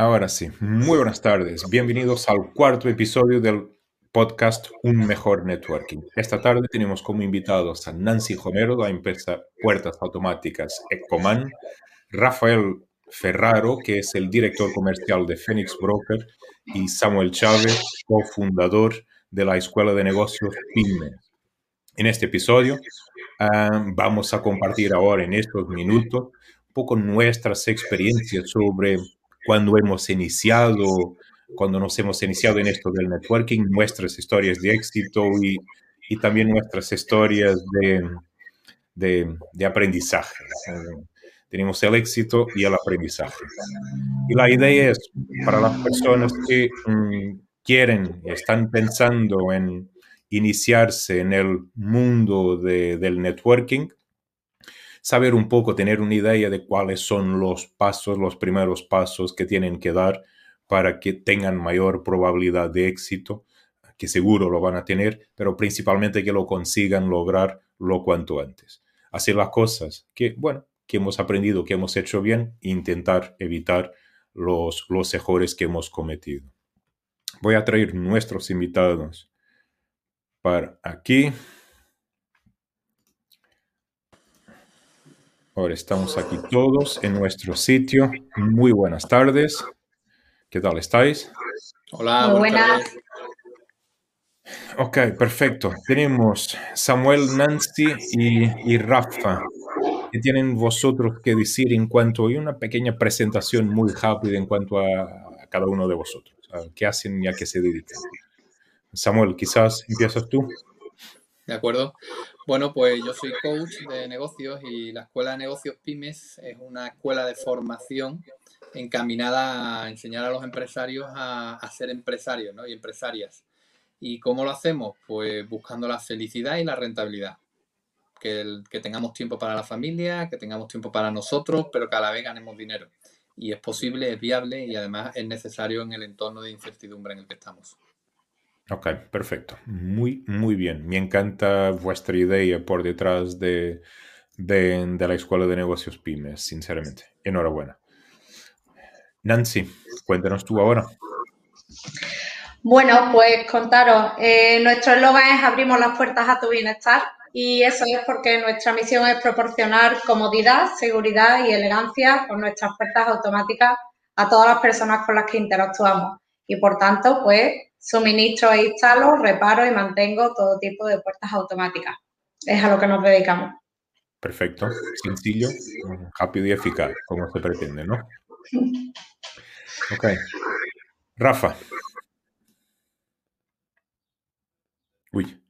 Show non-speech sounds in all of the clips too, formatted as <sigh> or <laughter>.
Ahora sí, muy buenas tardes. Bienvenidos al cuarto episodio del podcast Un Mejor Networking. Esta tarde tenemos como invitados a Nancy Homero, de la empresa Puertas Automáticas Ecoman, Rafael Ferraro, que es el director comercial de Phoenix Broker, y Samuel Chávez, cofundador de la Escuela de Negocios PYME. En este episodio ah, vamos a compartir ahora en estos minutos un poco nuestras experiencias sobre cuando hemos iniciado, cuando nos hemos iniciado en esto del networking, nuestras historias de éxito y, y también nuestras historias de, de, de aprendizaje. Tenemos el éxito y el aprendizaje. Y la idea es para las personas que mm, quieren, están pensando en iniciarse en el mundo de, del networking, saber un poco, tener una idea de cuáles son los pasos, los primeros pasos que tienen que dar para que tengan mayor probabilidad de éxito, que seguro lo van a tener, pero principalmente que lo consigan lograr lo cuanto antes. Hacer las cosas que, bueno, que hemos aprendido, que hemos hecho bien, intentar evitar los, los errores que hemos cometido. Voy a traer nuestros invitados para aquí. Ahora estamos aquí todos en nuestro sitio. Muy buenas tardes. ¿Qué tal estáis? Hola, buenas. Ok, perfecto. Tenemos Samuel, Nancy y, y Rafa. ¿Qué tienen vosotros que decir en cuanto a una pequeña presentación muy rápida en cuanto a, cada uno de vosotros? ¿Qué hacen y a qué se dedican? Samuel, quizás empiezas tú. De acuerdo. Bueno, pues yo soy coach de negocios y la Escuela de Negocios Pymes es una escuela de formación encaminada a enseñar a los empresarios a, ser empresarios ¿no? y empresarias. ¿Y cómo lo hacemos? Pues buscando la felicidad y la rentabilidad que, tengamos tiempo para la familia, que tengamos tiempo para nosotros, pero que a la vez ganemos dinero. Y es posible, es viable y además es necesario en el entorno de incertidumbre en el que estamos. Ok, perfecto. Muy, muy bien. Me encanta vuestra idea por detrás de, de, la Escuela de Negocios Pymes, sinceramente. Enhorabuena. Nancy, cuéntanos tú ahora. Bueno, pues contaros, eh, nuestro eslogan es abrimos las puertas a tu bienestar y eso es porque nuestra misión es proporcionar comodidad, seguridad y elegancia con nuestras puertas automáticas a todas las personas con las que interactuamos. Y por tanto, pues suministro e instalo, reparo y mantengo todo tipo de puertas automáticas. Es a lo que nos dedicamos. Perfecto, sencillo, rápido y eficaz, como se pretende, ¿no? Ok. Rafa. Uy.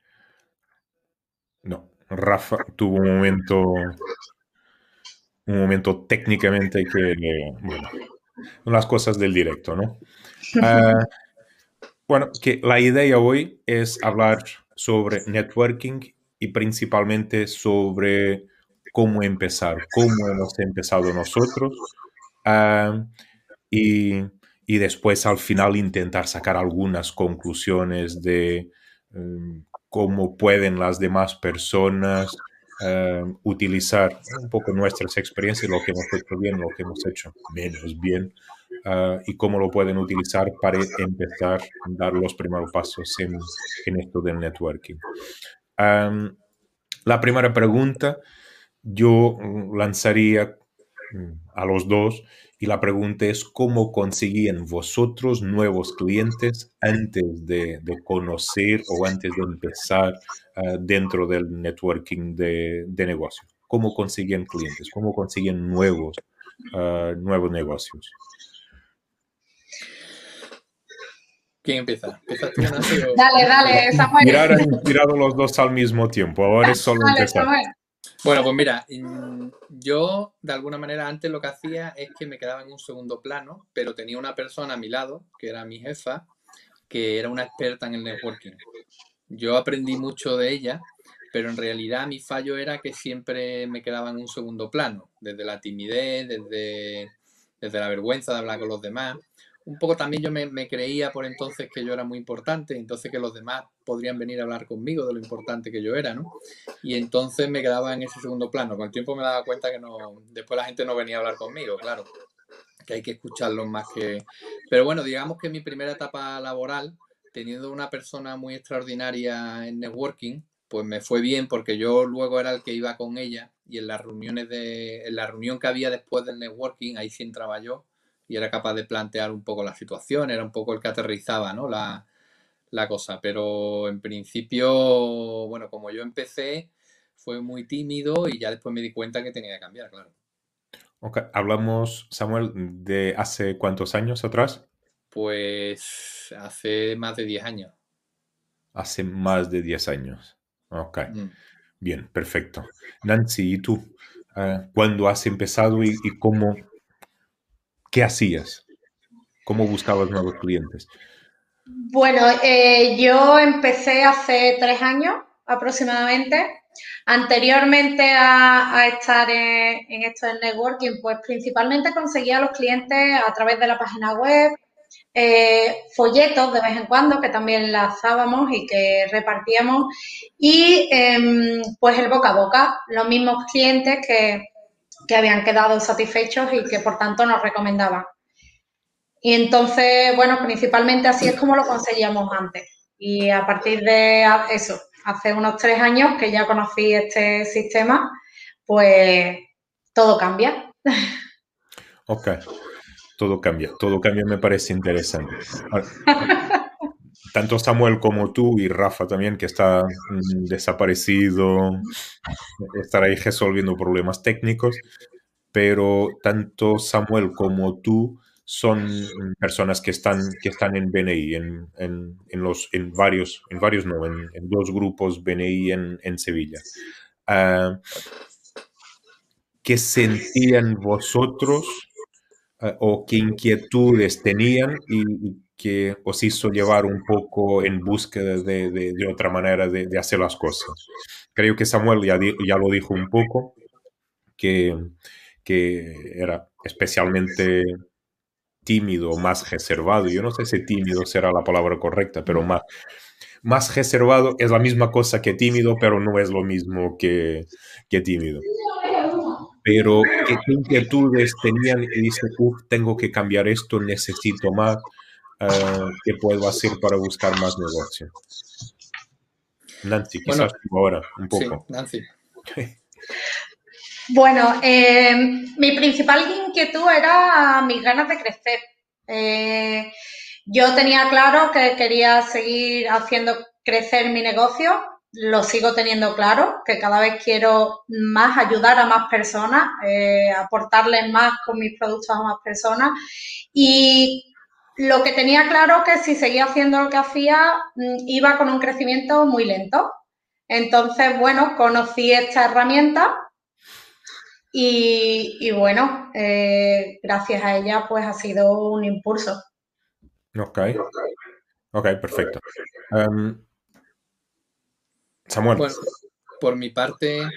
No, Rafa tuvo un momento, un momento técnicamente que, bueno, las cosas del directo, ¿no? <laughs> Ah, bueno, que la idea hoy es hablar sobre networking y principalmente sobre cómo empezar, cómo hemos empezado nosotros ah, y, y, después al final intentar sacar algunas conclusiones de mm, cómo pueden las demás personas eh, utilizar un poco nuestras experiencias, lo que hemos hecho bien, lo que hemos hecho menos bien, eh, y cómo lo pueden utilizar para empezar a dar los primeros pasos en, esto del networking. la primera pregunta yo lanzaría mm, a los dos y la pregunta es cómo conseguían vosotros nuevos clientes antes de, conocer o antes de empezar ah, dentro del networking de, negocio. ¿Cómo conseguían clientes? ¿Cómo conseguían nuevos, ah, nuevos negocios? ¿Quién empieza? <laughs> Dale, dale, <laughs> Samuel. Mirar han los dos al mismo tiempo. Ahora es solo empezar. Bueno, pues mira, yo de alguna manera antes lo que hacía es que me quedaba en un segundo plano, pero tenía una persona a mi lado, que era mi jefa, que era una experta en el networking. Yo aprendí mucho de ella, pero en realidad mi fallo era que siempre me quedaba en un segundo plano, desde la timidez, desde, desde la vergüenza de hablar con los demás un poco también yo me, creía por entonces que yo era muy importante, entonces que los demás podrían venir a hablar conmigo de lo importante que yo era, ¿no? Y entonces me quedaba en ese segundo plano. Con el tiempo me daba cuenta que no, después la gente no venía a hablar conmigo, claro. que hay que escucharlos más que... Pero bueno, digamos que mi primera etapa laboral, teniendo una persona muy extraordinaria en networking, pues me fue bien porque yo luego era el que iba con ella y en las reuniones de, en la reunión que había después del networking, ahí sí entraba yo y era capaz de plantear un poco la situación, era un poco el que aterrizaba, ¿no? La, la cosa. Pero en principio, bueno, como yo empecé, fue muy tímido y ya después me di cuenta que tenía que cambiar, claro. Hablamos, Samuel, de hace cuántos años atrás? Pues hace más de 10 años. Hace más de 10 años. Ok. Mm. Bien, perfecto. Nancy, ¿y tú? Ah, ¿Cuándo has empezado y, cómo? ¿Qué hacías? ¿Cómo buscabas nuevos clientes? Bueno, eh, yo empecé hace tres años aproximadamente. Anteriormente a, estar en, esto del networking, pues principalmente conseguía los clientes a través de la página web, eh, folletos de vez en cuando que también lanzábamos y que repartíamos y em, pues el boca a boca, los mismos clientes que, que habían quedado satisfechos y que por tanto nos recomendaban. Y entonces, bueno, principalmente así es como lo conseguíamos antes. Y a partir de eso, hace unos tres años que ya conocí este sistema, pues todo cambia. Ok, todo cambia, todo cambia me parece interesante. <laughs> Tanto Samuel como tú y Rafa también, que está mm, desaparecido, estar ahí resolviendo problemas técnicos, pero tanto Samuel como tú son personas que están, que están en BNI, en, en, en los, en varios, en varios no, en, dos grupos BNI en, Sevilla. Uh, ¿Qué sentían vosotros ah, o qué inquietudes tenían y, que os hizo llevar un poco en búsqueda de, de, otra manera de, de, hacer las cosas? Creo que Samuel ya, ya lo dijo un poco, que, que era especialmente tímido, más reservado. Yo no sé si tímido será la palabra correcta, pero más, más reservado es la misma cosa que tímido, pero no es lo mismo que, que tímido. Pero ¿qué inquietudes tenían y dice, uff, tengo que cambiar esto, necesito más, uh, ¿qué puedo hacer para buscar más negocio? Nancy, quizás ahora, un poco. Sí, Nancy. Bueno, eh, mi principal inquietud era mis ganas de crecer. Eh, yo tenía claro que quería seguir haciendo crecer mi negocio, lo sigo teniendo claro, que cada vez quiero más ayudar a más personas, eh, aportarles más con mis productos a más personas. Y lo que tenía claro que si seguía haciendo lo que hacía, mm, iba con un crecimiento muy lento. Entonces, bueno, conocí esta herramienta y, bueno, eh, gracias a ella pues ha sido un impulso. Ok, ok, perfecto. Em, Samuel. Bueno, por mi parte,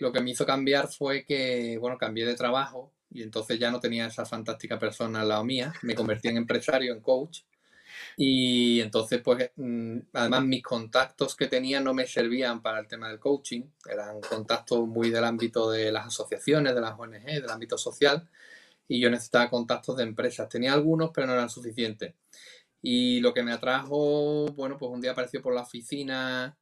lo que me hizo cambiar fue que, bueno, cambié de trabajo y entonces ya no tenía esa fantástica persona al lado mía, me convertí en empresario, en coach y entonces, pues, mm, además mis contactos que tenía no me servían para el tema del coaching, eran contactos muy del ámbito de las asociaciones, de las ONG, del ámbito social, y yo necesitaba contactos de empresas. Tenía algunos, pero no eran suficientes. Y lo que me atrajo, bueno, pues un día apareció por la oficina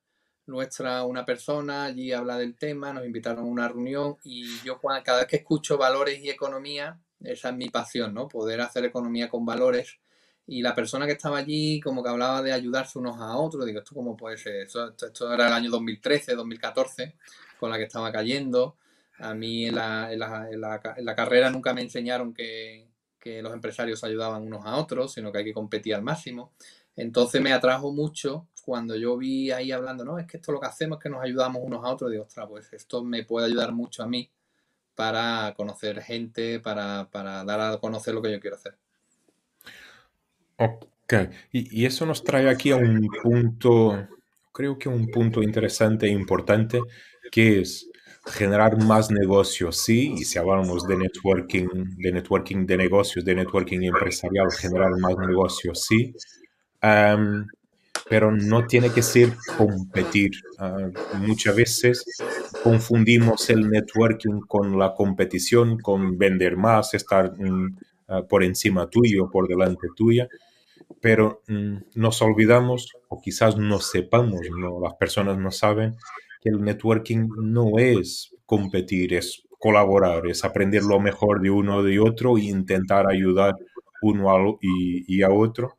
nuestra una persona, allí habla del tema, nos invitaron a una reunión y yo cada vez que escucho valores y economía, esa es mi pasión, ¿no? Poder hacer economía con valores y la persona que estaba allí como que hablaba de ayudarse unos a otros, digo, ¿esto cómo puede ser? Esto, era el año 2013, 2014, con la que estaba cayendo. A mí en la, en la, en la, carrera nunca me enseñaron que, que, los empresarios ayudaban unos a otros, sino que hay que competir al máximo. Entonces me atrajo mucho cuando yo vi ahí hablando, no, es que esto lo que hacemos es que nos ayudamos unos a otros. Digo, ostras, pues esto me puede ayudar mucho a mí para conocer gente, para, para dar a conocer lo que yo quiero hacer. Ok, y, eso nos trae aquí a un punto, creo que un punto interesante e importante, que es generar más negocios, sí, y si hablamos de networking, de networking de negocios, de networking empresarial, generar más negocios, sí, pero no tiene que ser competir. Ah, muchas veces confundimos el networking con la competición, con vender más, estar... ah, por encima tuyo, por delante tuya, pero mm, nos olvidamos, o quizás no sepamos, las personas no saben, que el networking no es competir, es colaborar, es aprender lo mejor de uno de otro e intentar ayudar uno a, y, y a otro.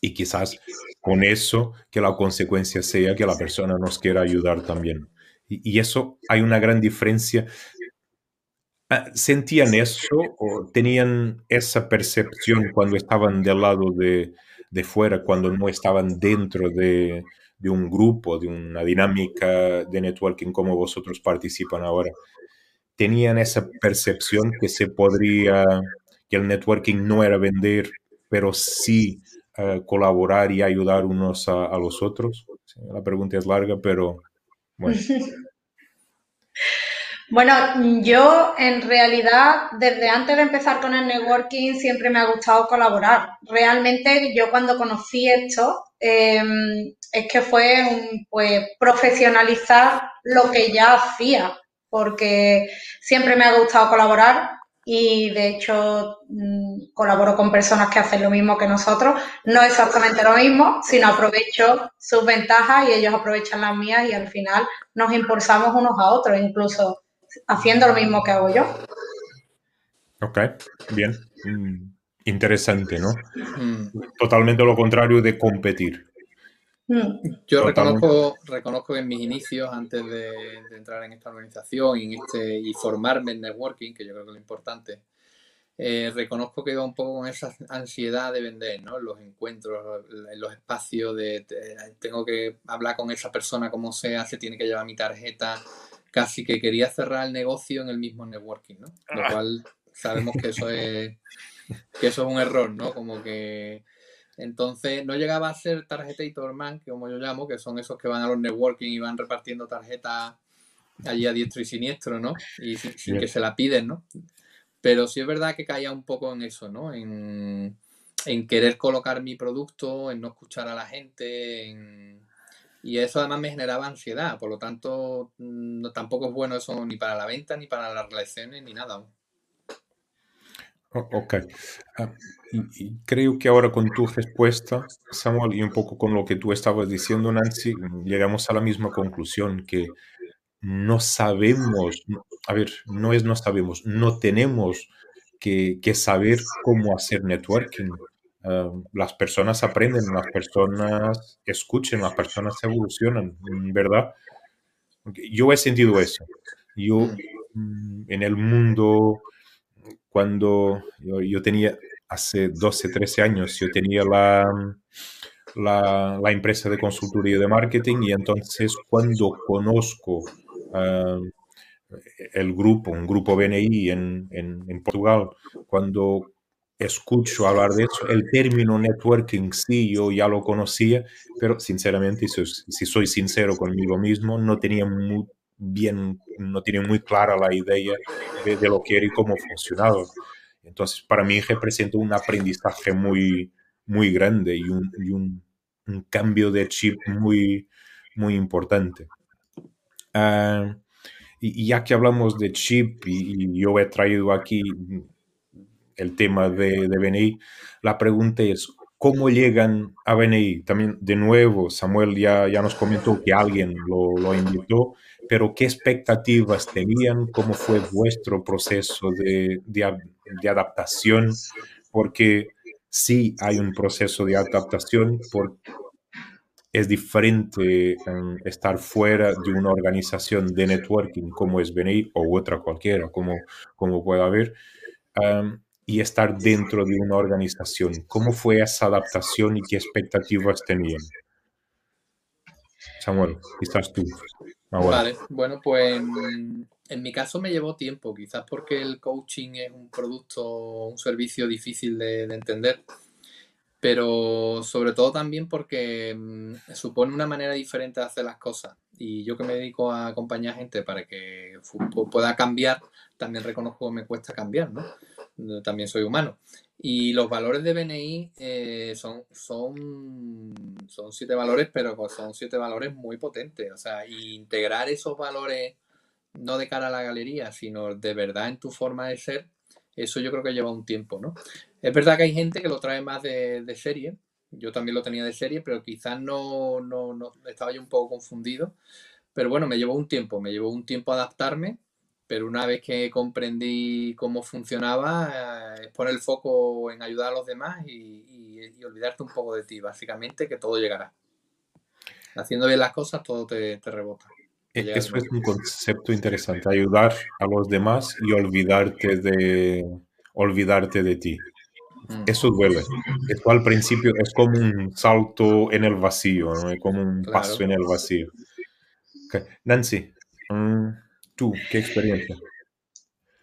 Y quizás con eso que la consecuencia sea que la persona nos quiera ayudar también. Y, eso hay una gran diferencia. Ah, ¿Sentían eso o tenían esa percepción cuando estaban del lado de, de fuera, cuando no estaban dentro de, de un grupo, de una dinámica de networking como vosotros participan ahora? ¿Tenían esa percepción que se podría, que el networking no era vender, pero sí uh, colaborar y ayudar unos a, los otros? La pregunta es larga, pero bueno. <laughs> Bueno, yo en realidad desde antes de empezar con el networking siempre me ha gustado colaborar. Realmente yo cuando conocí esto eh, es que fue un, pues, profesionalizar lo que ya hacía, porque siempre me ha gustado colaborar y de hecho mmm, colaboro con personas que hacen lo mismo que nosotros. No exactamente lo mismo, sino aprovecho sus ventajas y ellos aprovechan las mías y al final nos impulsamos unos a otros, incluso haciendo lo mismo que hago yo. Ok, bien. Mm, interesante, ¿no? Mm. Totalmente lo contrario de competir. Mm. Yo reconozco, reconozco que en mis inicios, antes de, de, entrar en esta organización y, en este, y formarme en networking, que yo creo que es lo importante, eh, reconozco que iba un poco con esa ansiedad de vender, ¿no? Los encuentros, en los espacios de, de, tengo que hablar con esa persona como sea, se tiene que llevar mi tarjeta, casi que quería cerrar el negocio en el mismo networking, ¿no? Lo ah. cual sabemos que eso es que eso es un error, ¿no? Como que entonces no llegaba a ser tarjetator man, como yo llamo, que son esos que van a los networking y van repartiendo tarjetas allí a diestro y siniestro, ¿no? Y sin, sin que se la piden, ¿no? Pero sí es verdad que caía un poco en eso, ¿no? En, en querer colocar mi producto, en no escuchar a la gente, en y eso además me generaba ansiedad, por lo tanto, mm, no, tampoco es bueno eso ni para la venta, ni para las relaciones, ni nada. Ok. Y, creo que ahora con tu respuesta, Samuel, y un poco con lo que tú estabas diciendo, Nancy, llegamos a la misma conclusión, que no sabemos, a ver, no es no sabemos, no tenemos que, que saber cómo hacer networking. Uh, las personas aprenden, las personas escuchen, las personas evolucionan, ¿verdad? Yo he sentido eso. Yo mm, en el mundo, cuando yo, tenía, hace 12, 13 años, yo tenía la, la, empresa de consultoría de marketing y entonces cuando conozco uh, el grupo, un grupo BNI en, en, en Portugal, cuando escucho hablar de eso. El término networking sí, yo ya lo conocía, pero sinceramente, si, si soy sincero conmigo mismo, no tenía muy bien, no tenía muy clara la idea de, de lo que era y cómo funcionaba. Entonces, para mí representa un aprendizaje muy, muy grande y un, y un, un cambio de chip muy, muy importante. Uh, y, y, ya que hablamos de chip y, y yo he traído aquí el tema de, de, BNI. La pregunta es, ¿cómo llegan a BNI? También, de nuevo, Samuel ya, ya nos comentó que alguien lo, lo invitó, pero ¿qué expectativas tenían? ¿Cómo fue vuestro proceso de, adaptación? Porque sí hay un proceso de adaptación, es diferente um, estar fuera de una organización de networking como es BNI o otra cualquiera, como, como pueda haber. Um, y estar dentro de una organización. ¿Cómo fue esa adaptación y qué expectativas tenían? Samuel, quizás tú. Ahora. Vale, bueno, pues en, mi caso me llevó tiempo, quizás porque el coaching es un producto, un servicio difícil de, de entender, pero sobre todo también porque mmm, supone una manera diferente de hacer las cosas. Y yo que me dedico a acompañar gente para que pueda cambiar, también reconozco que me cuesta cambiar, ¿no? también soy humano. Y los valores de BNI eh, son, son, son siete valores, pero pues son siete valores muy potentes. O sea, integrar esos valores no de cara a la galería, sino de verdad en tu forma de ser, eso yo creo que lleva un tiempo, ¿no? Es verdad que hay gente que lo trae más de, serie, yo también lo tenía de serie, pero quizás no, no, no, estaba yo un poco confundido, pero bueno, me llevó un tiempo, me llevó un tiempo adaptarme, pero una vez que comprendí cómo funcionaba, eh, es poner el foco en ayudar a los demás y, olvidarte un poco de ti, básicamente, que todo llegará. Haciendo bien las cosas, todo te, te rebota. E, eso es un concepto interesante, ayudar a los demás y olvidarte de, olvidarte de ti. Mm. Eso duele. Esto al principio es como un salto en el vacío, ¿no? es como un paso en el vacío. Nancy, mm, ¿qué experiencia?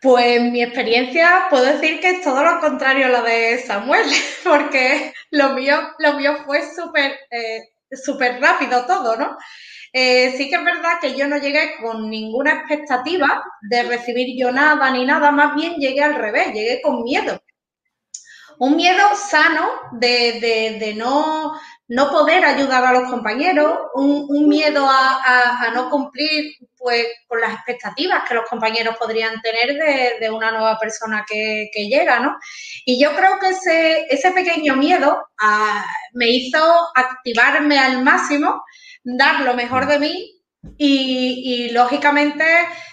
Pues mi experiencia puedo decir que es todo lo contrario a la de Samuel, <laughs> porque lo mío, lo mío fue súper eh, rápido todo, ¿no? Eh, sí que es verdad que yo no llegué con ninguna expectativa de recibir yo nada ni nada, más bien llegué al revés, llegué con miedo. Un miedo sano de, no, no, poder ayudar a los compañeros, un, miedo a, no cumplir pues, con las expectativas que los compañeros podrían tener de, una nueva persona que, llega, ¿no? Y yo creo que ese, ese pequeño miedo ah, me hizo activarme al máximo dar lo mejor de mí y, lógicamente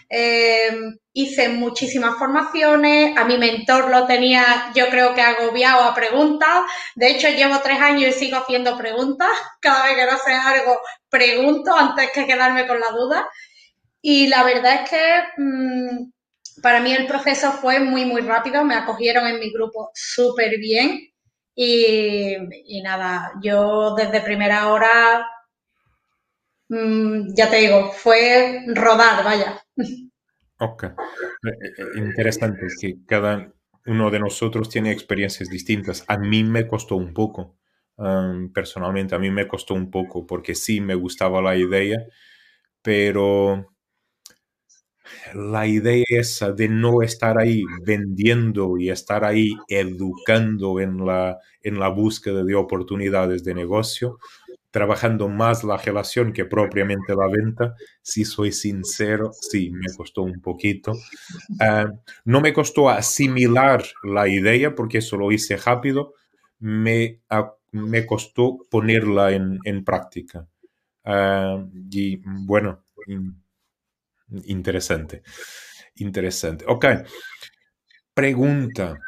eh, hice muchísimas formaciones, a mi mentor lo tenía yo creo que agobiado a preguntas, de hecho llevo tres años y sigo haciendo preguntas, <laughs> cada vez que no sé algo pregunto antes que quedarme con la duda y la verdad es que mm, para mí el proceso fue muy muy rápido, me acogieron en mi grupo súper bien y, nada, yo desde primera hora Mm, ya te digo, fue rodar, vaya. <laughs> Ok. Eh, eh, interesante que cada uno de nosotros tiene experiencias distintas. A mí me costó un poco, personalmente, a mí me costó un poco porque sí me gustaba la idea, pero la idea esa de no estar ahí vendiendo y estar ahí educando en la, en la búsqueda de oportunidades de negocio, trabajando más la relación que propiamente la venta, si soy sincero, sí, me costó un poquito. Ah, no me costó asimilar la idea porque eso lo hice rápido, me, me costó ponerla en, en práctica. Ah, y bueno, interesante, interesante. Ok, pregunta.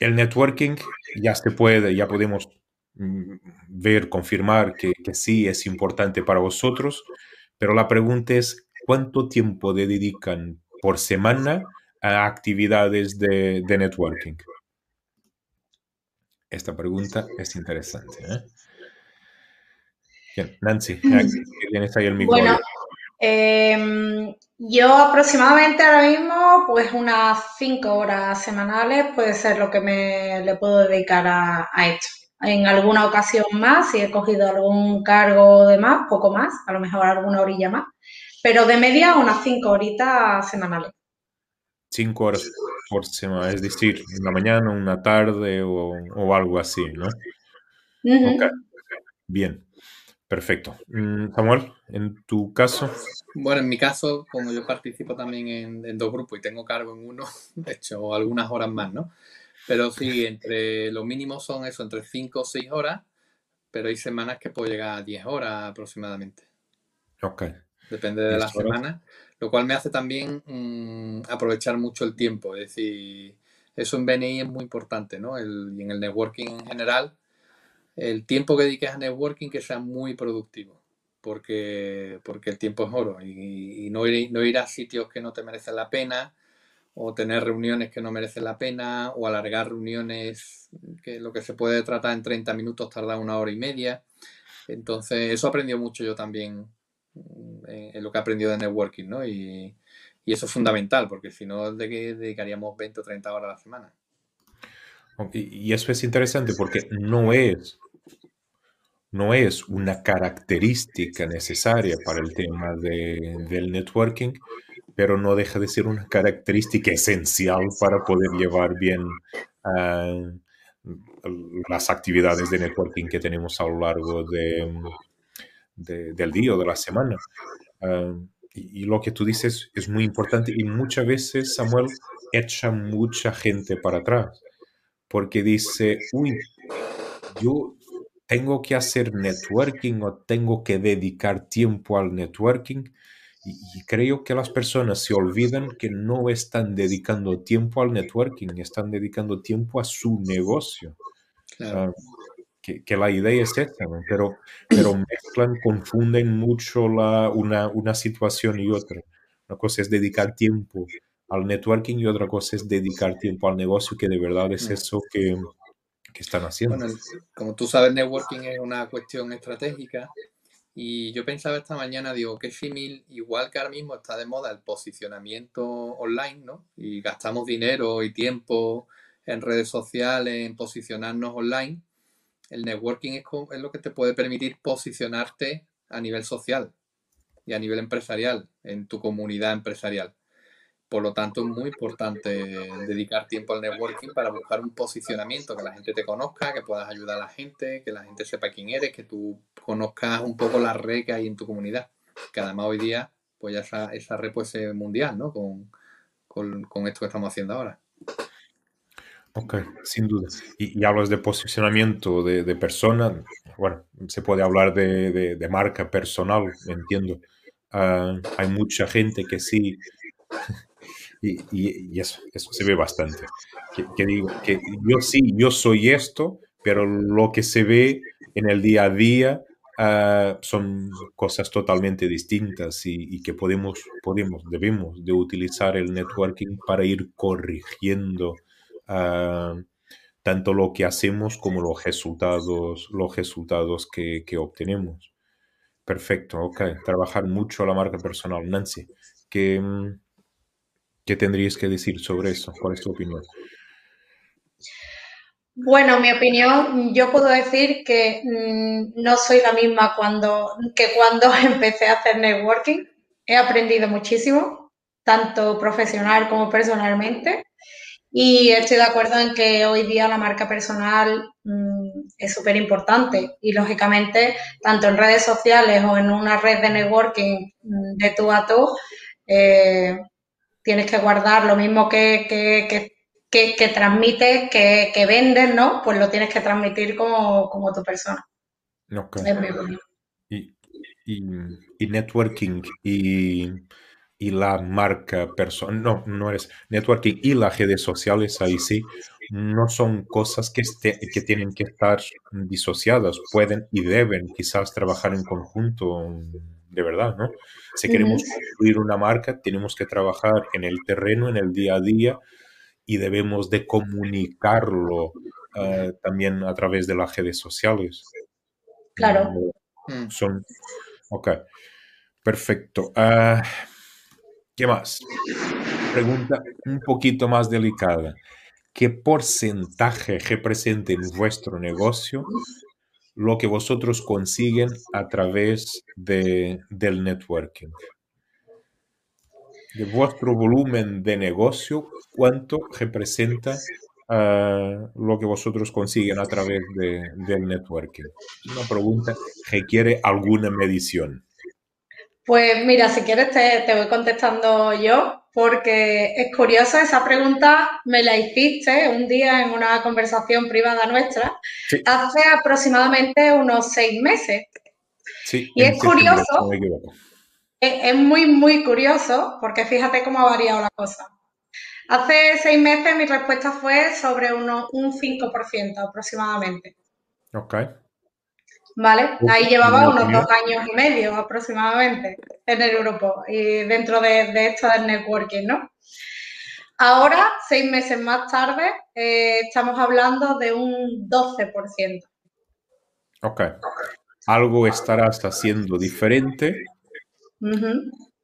El networking ya se puede, ya podemos Mm, ver, confirmar que, sí es importante para vosotros, pero la pregunta es, ¿cuánto tiempo dedican por semana a actividades de, networking? Esta pregunta es interesante. ¿eh? Nancy, tienes ahí el micrófono. Bueno, em, yo aproximadamente ahora mismo, pues unas cinco horas semanales puede ser lo que me le puedo dedicar a esto en alguna ocasión más, si he cogido algún cargo de más, poco más, a lo mejor alguna orilla más, pero de media unas cinco horitas semanales. Cinco horas por semana, es decir, una mañana, una tarde o, algo así, ¿no? Bien, perfecto. Mm, Samuel, en tu caso. Bueno, en mi caso, como yo participo también en, en dos grupos y tengo cargo en uno, <laughs> de hecho, algunas horas más, ¿no? Pero sí, entre lo mínimo son eso, entre 5 o 6 horas, pero hay semanas que puedo llegar a 10 horas aproximadamente. Ok. Depende de la semana, lo cual me hace también mm, aprovechar mucho el tiempo. Es decir, eso en BNI es muy importante, ¿no? El, y en el networking en general, el tiempo que dediques a networking que sea muy productivo, porque, porque el tiempo es oro y, y no, ir, no ir a sitios que no te merecen la pena o tener reuniones que no merecen la pena, o alargar reuniones que lo que se puede tratar en 30 minutos tarda una hora y media. Entonces, eso aprendió mucho yo también mm, en, lo que he aprendido de networking, ¿no? Y, eso es fundamental, porque si no, ¿de qué dedicaríamos 20 o 30 horas a la semana? Y eso es interesante porque no es, no es una característica necesaria para el tema del networking, pero no deja de ser una característica esencial para poder llevar bien ah, las actividades de networking que tenemos a lo largo de, del día o de la semana. Ah, y, lo que tú dices es muy importante y muchas veces Samuel echa mucha gente para atrás porque dice, uy, yo tengo que hacer networking o tengo que dedicar tiempo al networking. Y, creo que las personas se olvidan que no están dedicando tiempo al networking, están dedicando tiempo a su negocio. Ah, que, la idea es esta, pero, pero mezclan, confunden mucho la, una, una situación y otra. Una cosa es dedicar tiempo al networking y otra cosa es dedicar tiempo al negocio, que de verdad es eso que, están haciendo. Bueno, como tú sabes, networking es una cuestión estratégica y yo pensaba esta mañana, digo, que símil, igual que ahora mismo está de moda el posicionamiento online, ¿no? Y gastamos dinero y tiempo en redes sociales, en posicionarnos online, el networking es, es lo que te puede permitir posicionarte a nivel social y a nivel empresarial, en tu comunidad empresarial. Por lo tanto, es muy importante dedicar tiempo al networking para buscar un posicionamiento, que la gente te conozca, que puedas ayudar a la gente, que la gente sepa quién eres, que tú conozcas un poco la red que hay en tu comunidad. Que además hoy día, pues ya esa, esa red puede ser mundial, ¿no? Con, esto que estamos haciendo ahora. Ok, sin duda. Y, hablas de posicionamiento de, de, persona, bueno, se puede hablar de, marca personal, entiendo. Ah, hay mucha gente que sí y, eso, eso se ve bastante. Que, digo, que yo sí, yo soy esto, pero lo que se ve en el día a día ah, son cosas totalmente distintas y, que podemos, podemos, debemos de utilizar el networking para ir corrigiendo ah, tanto lo que hacemos como los resultados, los resultados que, obtenemos. Perfecto, ok. Trabajar mucho la marca personal. Nancy, que mm, ¿Qué tendrías que decir sobre eso? ¿Cuál es tu opinión? Bueno, mi opinión, yo puedo decir que mm, no soy la misma cuando, que cuando <laughs> empecé a hacer networking. He aprendido muchísimo, tanto profesional como personalmente. Y estoy de acuerdo en que hoy día la marca personal mm, es súper importante. Y lógicamente, tanto en redes sociales o en una red de networking mm, de tú a tú, eh, tienes que guardar lo mismo que, que, que, que transmites, que, que, vendes, ¿no? Pues lo tienes que transmitir como, como tu persona. y, y, networking y, y, la marca personal, no, no es networking y las redes sociales, ahí sí, no son cosas que, este, que tienen que estar disociadas, pueden y deben quizás trabajar en conjunto de verdad, ¿no? Si queremos construir una marca, tenemos que trabajar en el terreno, en el día a día, y debemos de comunicarlo eh, también a través de las redes sociales. Claro. Mm. Son, ok, perfecto. Ah, ¿Qué más? Pregunta un poquito más delicada. ¿Qué porcentaje representa en vuestro negocio lo que vosotros consiguen a través de, del networking. De vuestro volumen de negocio, ¿cuánto representa ah, lo que vosotros consiguen a través de, del networking? Una pregunta requiere alguna medición. Pues mira, si quieres te, te voy contestando yo porque es curioso, esa pregunta me la hiciste un día en una conversación privada nuestra, hace aproximadamente unos seis meses. Sí, y es curioso, es, muy, muy curioso, porque fíjate cómo ha variado la cosa. Hace seis meses mi respuesta fue sobre uno, un 5% aproximadamente. Ok. ¿Vale? Ahí llevaba unos dos años y medio aproximadamente en el grupo y dentro de, esto del networking, ¿no? Ahora, seis meses más tarde, eh, estamos hablando de un 12%. Ok. Algo estarás haciendo diferente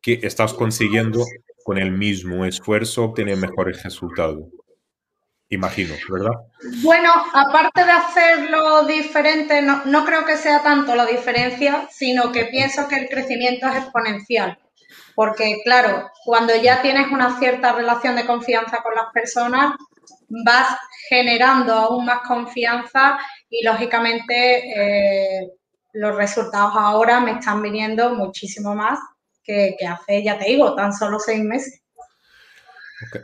que estás consiguiendo con el mismo esfuerzo obtener mejores resultados imagino, ¿verdad? Bueno, aparte de hacerlo diferente, no, creo que sea tanto la diferencia, sino que pienso que el crecimiento es exponencial. Porque, claro, cuando ya tienes una cierta relación de confianza con las personas, vas generando aún más confianza y, lógicamente, eh, los resultados ahora me están viniendo muchísimo más que, hace, ya te digo, tan solo seis meses.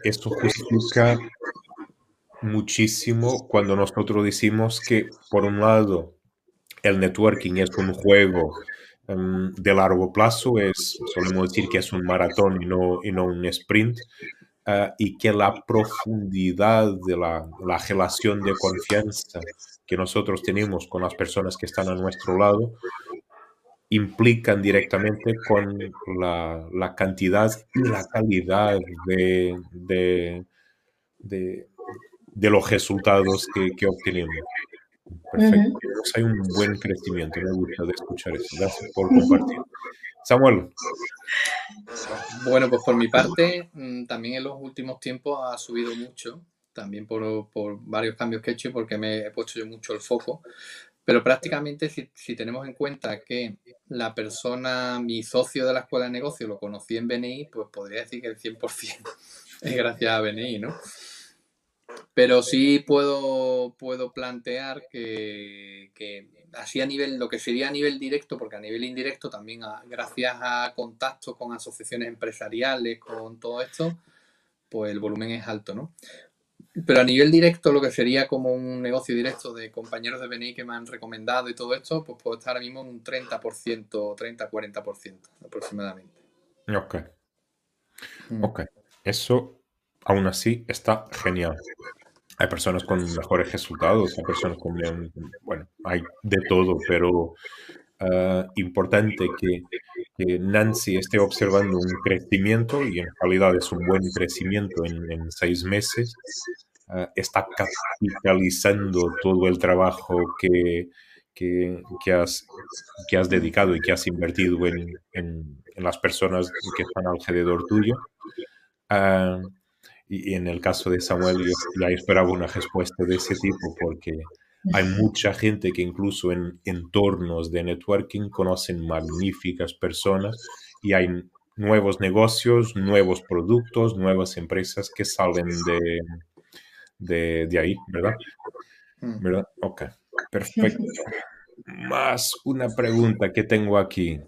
Esto justifica muchísimo cuando nosotros decimos que, por un lado, el networking es un juego em, de largo plazo, es, solemos decir que es un maratón y no, y no un sprint, eh, y que la profundidad de la, la, relación de confianza que nosotros tenemos con las personas que están a nuestro lado implican directamente con la, la cantidad y la calidad de, de, de los resultados que, que obtenemos. Perfecto. Hay un buen crecimiento. Me gusta de escuchar eso. Gracias por compartir. Samuel. Bueno, pues por mi parte, mm, también en los últimos tiempos ha subido mucho, también por, por varios cambios que he hecho y porque me he puesto yo mucho el foco. Pero prácticamente, si, si, tenemos en cuenta que la persona, mi socio de la escuela de negocio, lo conocí en BNI, pues podría decir que el 100% <laughs> es gracias a BNI, ¿no? Pero sí puedo, puedo plantear que, así a nivel, lo que sería a nivel directo, porque a nivel indirecto también gracias a contactos con asociaciones empresariales, con todo esto, pues el volumen es alto, ¿no? Pero a nivel directo, lo que sería como un negocio directo de compañeros de BNI que me han recomendado y todo esto, pues puedo estar ahora mismo en un 30%, 30-40% aproximadamente. Ok. Mm. Ok. Eso aún así está genial. Hay personas con mejores resultados, hay personas con, bueno, hay de todo, pero uh, importante que, Nancy esté observando un crecimiento y en realidad es un buen crecimiento en, seis meses. Uh, está capitalizando todo el trabajo que, que, has, que has dedicado y que has invertido en, en, las personas que están alrededor tuyo. Uh, y, en el caso de Samuel, yo ya esperaba una respuesta de ese tipo porque hay mucha gente que incluso en entornos de networking conocen magníficas personas y hay nuevos negocios, nuevos productos, nuevas empresas que salen de, de, de ahí, ¿verdad? Mm. ¿Verdad? Ok, perfecto. Más una pregunta que tengo aquí.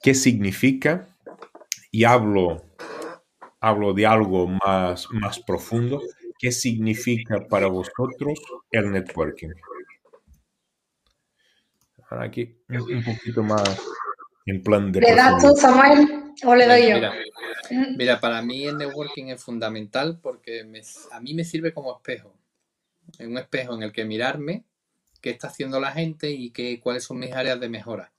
¿Qué significa? Y hablo hablo de algo más, más profundo. ¿Qué significa para vosotros el networking? Ahora aquí un poquito más en plan de... ¿Le das tú, Samuel, o le doy yo? Mira, para mí el networking es fundamental porque a mí me sirve como espejo. Es un espejo en el que mirarme qué está haciendo la gente y qué, cuáles son mis áreas de mejora.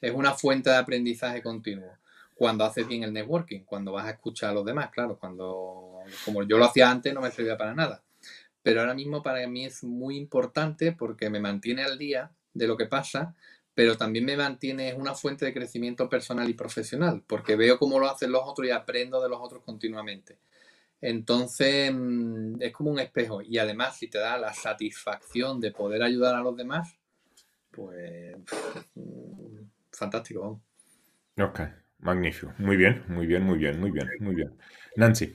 Es una fuente de aprendizaje continuo cuando haces bien el networking, cuando vas a escuchar a los demás, claro, cuando, como yo lo hacía antes, no me servía para nada. Pero ahora mismo para mí es muy importante porque me mantiene al día de lo que pasa, pero también me mantiene, es una fuente de crecimiento personal y profesional, porque veo cómo lo hacen los otros y aprendo de los otros continuamente. Entonces, mm, es como un espejo. Y además, si te da la satisfacción de poder ayudar a los demás, pues <laughs> fantástico. Ok, Magnífico. Muy bien, muy bien, muy bien, muy bien, muy bien. Nancy.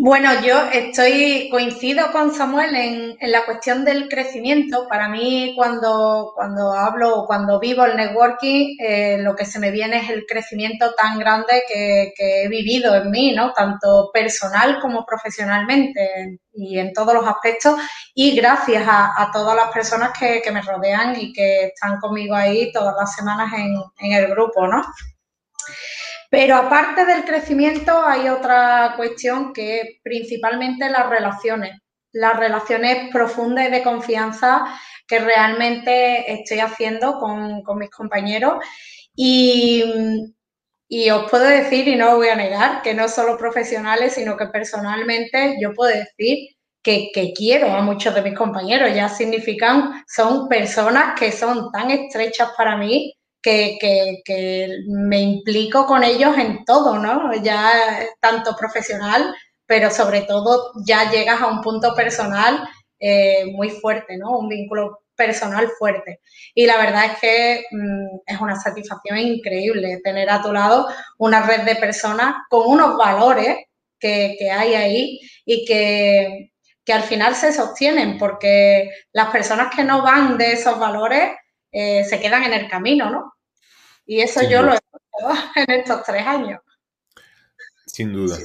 Bueno, yo estoy, coincido con Samuel en, la cuestión del crecimiento. Para mí, cuando, cuando hablo, cuando vivo el networking, eh, lo que se me viene es el crecimiento tan grande que, he vivido en mí, ¿no? Tanto personal como profesionalmente y en todos los aspectos. Y gracias a, todas las personas que, me rodean y que están conmigo ahí todas las semanas en, en el grupo, ¿no? Pero aparte del crecimiento hay otra cuestión que es principalmente las relaciones, las relaciones profundas y de confianza que realmente estoy haciendo con, mis compañeros. Y, os puedo decir, y no voy a negar, que no solo profesionales, sino que personalmente yo puedo decir que, que, quiero a muchos de mis compañeros. Ya significan, son personas que son tan estrechas para mí que, me implico con ellos en todo, ¿no? Ya tanto profesional, pero sobre todo ya llegas a un punto personal eh, muy fuerte, ¿no? Un vínculo personal fuerte. Y la verdad es que mm, es una satisfacción increíble tener a tu lado una red de personas con unos valores que, hay ahí y que, que al final se sostienen, porque las personas que no van de esos valores eh, se quedan en el camino, ¿no? Y eso yo lo he hecho <laughs> en estos tres años. Sin duda.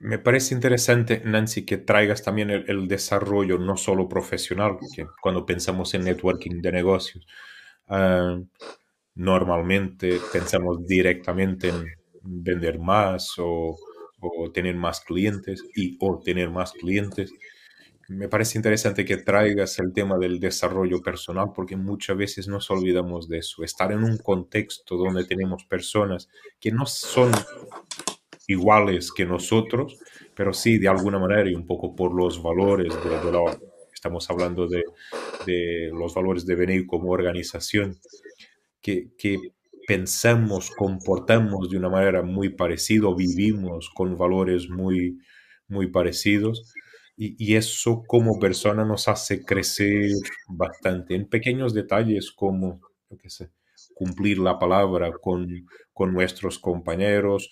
me parece interesante, Nancy, que traigas también el, desarrollo no solo profesional, que cuando pensamos en networking de negocios, normalmente pensamos directamente en vender más o, o, tener más clientes y o tener más clientes. Me parece interesante que traigas el tema del desarrollo personal porque muchas veces nos olvidamos de eso. Estar en un contexto donde tenemos personas que no son iguales que nosotros, pero sí de alguna manera y un poco por los valores de, la, estamos hablando de, de, los valores de venir como organización, que, que pensamos, comportamos de una manera muy parecida, vivimos con valores muy, muy parecidos y, eso como persona nos hace crecer bastante en pequeños detalles como, cumplir la palabra con, con nuestros compañeros,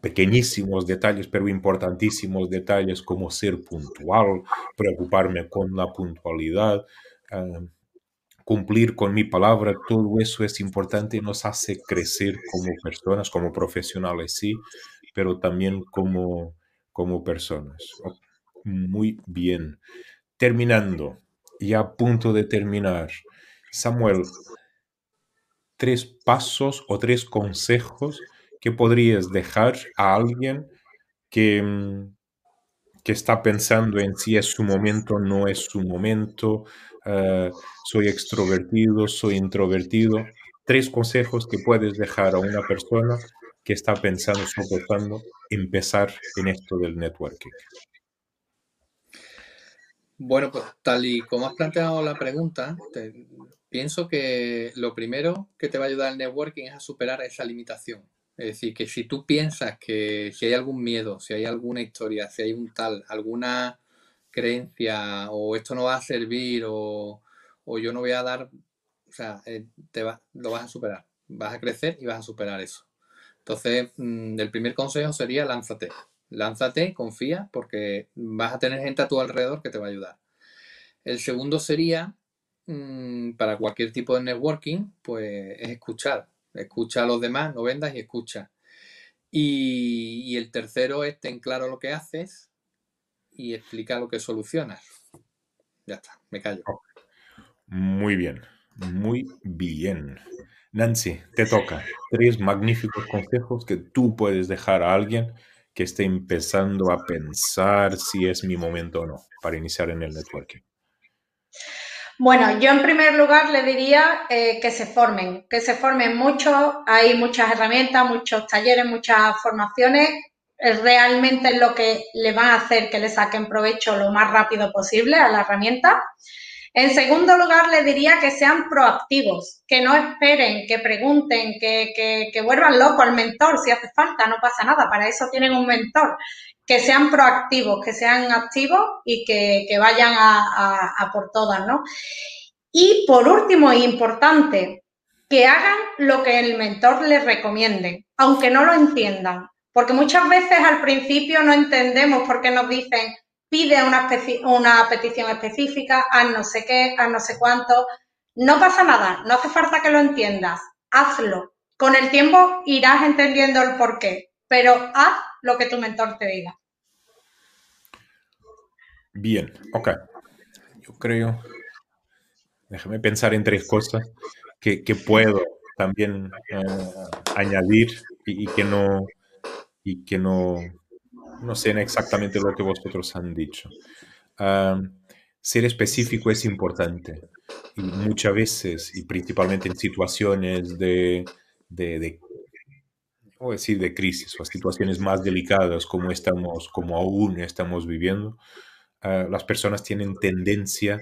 pequeñísimos detalles, pero importantísimos detalles como ser puntual, preocuparme con la puntualidad, ah, cumplir con mi palabra, todo eso es importante y nos hace crecer como personas, como profesionales, sí, pero también como, como personas. Muy bien. Terminando, y a punto de terminar, Samuel, tres pasos o tres consejos que podrías dejar a alguien que, mm, que está pensando en si es su momento no es su momento, eh, soy extrovertido, soy introvertido. Tres consejos que puedes dejar a una persona que está pensando, soportando, empezar en esto del networking. Bueno, pues tal y como has planteado la pregunta, pienso que lo primero que te va a ayudar el networking es a superar esa limitación. Es decir, que si tú piensas que si hay algún miedo, si hay alguna historia, si hay un tal, alguna creencia, o esto no va a servir, o, yo no voy a dar, o sea, eh, te va, lo vas a superar. Vas a crecer y vas a superar eso. Entonces, mm, el primer consejo sería lánzate. Lánzate, confía, porque vas a tener gente a tu alrededor que te va a ayudar. El segundo sería, mm, para cualquier tipo de networking, pues es escuchar. Escucha a los demás, no vendas y escucha. Y, el tercero es ten claro lo que haces y explica lo que solucionas. Ya está, me callo. Muy bien, muy bien. Nancy, te toca. Tres magníficos consejos que tú puedes dejar a alguien que esté empezando a pensar si es mi momento o no para iniciar en el networking? Bueno, yo en primer lugar le diría eh, que se formen, que se formen mucho. Hay muchas herramientas, muchos talleres, muchas formaciones. Realmente es lo que le va a hacer que le saquen provecho lo más rápido posible a la herramienta. En segundo lugar, le diría que sean proactivos, que no esperen, que pregunten, que, vuelvan loco al mentor si hace falta, no pasa nada, para eso tienen un mentor. Que sean proactivos, que sean activos y que, vayan a, por todas, ¿no? Y por último, y importante, que hagan lo que el mentor les recomiende, aunque no lo entiendan. Porque muchas veces al principio no entendemos por qué nos dicen, pide una, petición específica, haz no sé qué, haz no sé cuánto. No pasa nada, no hace falta que lo entiendas, hazlo. Con el tiempo irás entendiendo el por qué, pero haz lo que tu mentor te diga. Bien, ok. Yo creo, déjame pensar en tres cosas que, puedo también eh, añadir y, que no, y que no, no sé exactamente lo que vosotros han dicho. ser específico es importante y muchas veces, y principalmente en situaciones de, de, decir de crisis o situaciones más delicadas como estamos, como aún estamos viviendo, ah, las personas tienen tendencia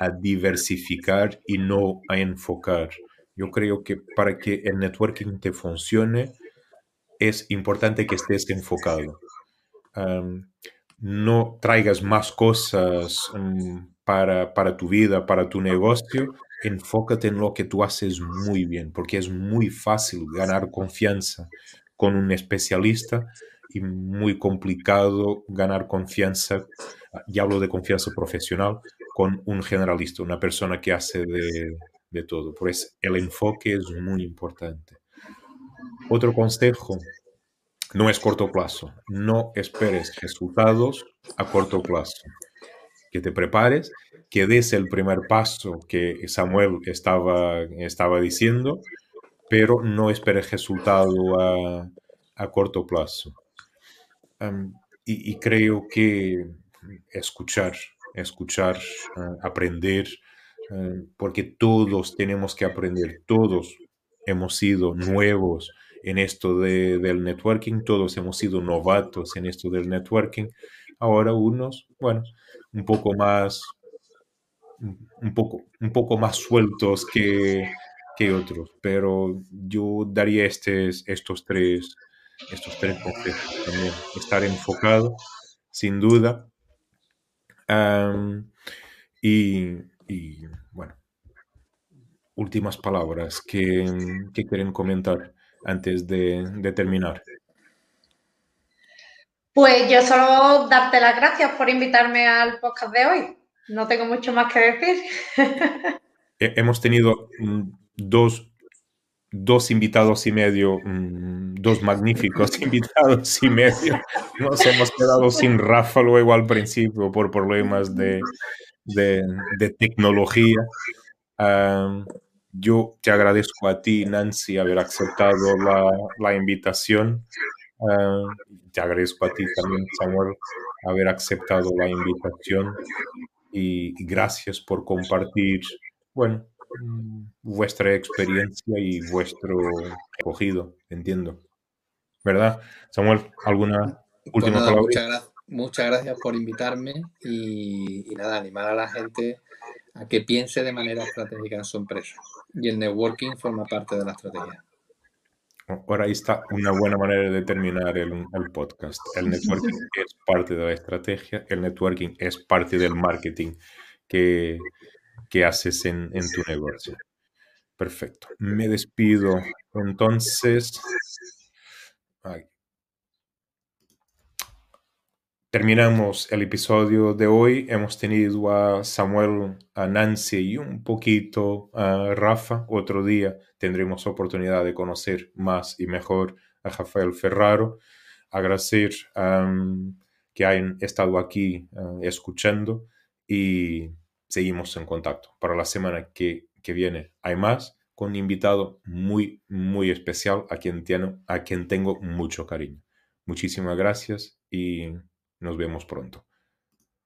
a diversificar y no a enfocar. Yo creo que para que el networking te funcione es importante que estés enfocado no traigas más cosas mm, para, para tu vida, para tu negocio, enfócate en lo que tú haces muy bien, porque es muy fácil ganar confianza con un especialista y muy complicado ganar confianza, y hablo de confianza profesional, con un generalista, una persona que hace de, de todo. Por eso el enfoque es muy importante. Otro consejo, no es corto plazo. No esperes resultados a corto plazo. Que te prepares, que des el primer paso que Samuel estaba, diciendo, pero no esperes resultado a, corto plazo. y, creo que escuchar, escuchar, uh, aprender, uh, porque todos tenemos que aprender, todos hemos sido nuevos en esto de, del networking, todos hemos sido novatos en esto del networking, ahora unos, bueno, un poco más, un poco, un poco más sueltos que, que otros, pero yo daría estes, estos tres, estos tres consejos también, estar enfocado, sin duda, y, y, bueno, últimas palabras que quieren comentar antes de, de, terminar. Pues yo solo darte las gracias por invitarme al podcast de hoy. No tengo mucho más que decir. <laughs> Hemos tenido dos, dos invitados y medio, dos magníficos <laughs> invitados y medio. Nos hemos quedado sin Rafa luego al principio por problemas de, de, de tecnología. Um, yo te agradezco a ti, Nancy, haber aceptado la, la invitación. Uh, te agradezco a ti también, Samuel, haber aceptado la invitación y, y gracias por compartir, bueno, vuestra experiencia y vuestro escogido, entiendo. ¿Verdad? Samuel, ¿alguna Pues última palabra? muchas, gra- muchas gracias por invitarme y, y nada, animar a la gente a que piense de manera estratégica en su empresa. Y el networking forma parte de la estrategia. Ahora ahí está una buena manera de terminar el, el podcast. El networking <laughs> es parte de la estrategia, el networking es parte del marketing que, que haces en, en tu negocio. Perfecto. Me despido. Entonces, terminamos el episodio de hoy. Hemos tenido a Samuel, a Nancy y un poquito a Rafa. Otro día tendremos oportunidad de conocer más y mejor a Rafael Ferraro. Agradecer um, que hayan estado aquí uh, escuchando y seguimos en contacto. Para la semana que, que viene hay más con un invitado muy, muy especial a quien, tiene, a quien tengo mucho cariño. Muchísimas gracias y nos vemos pronto.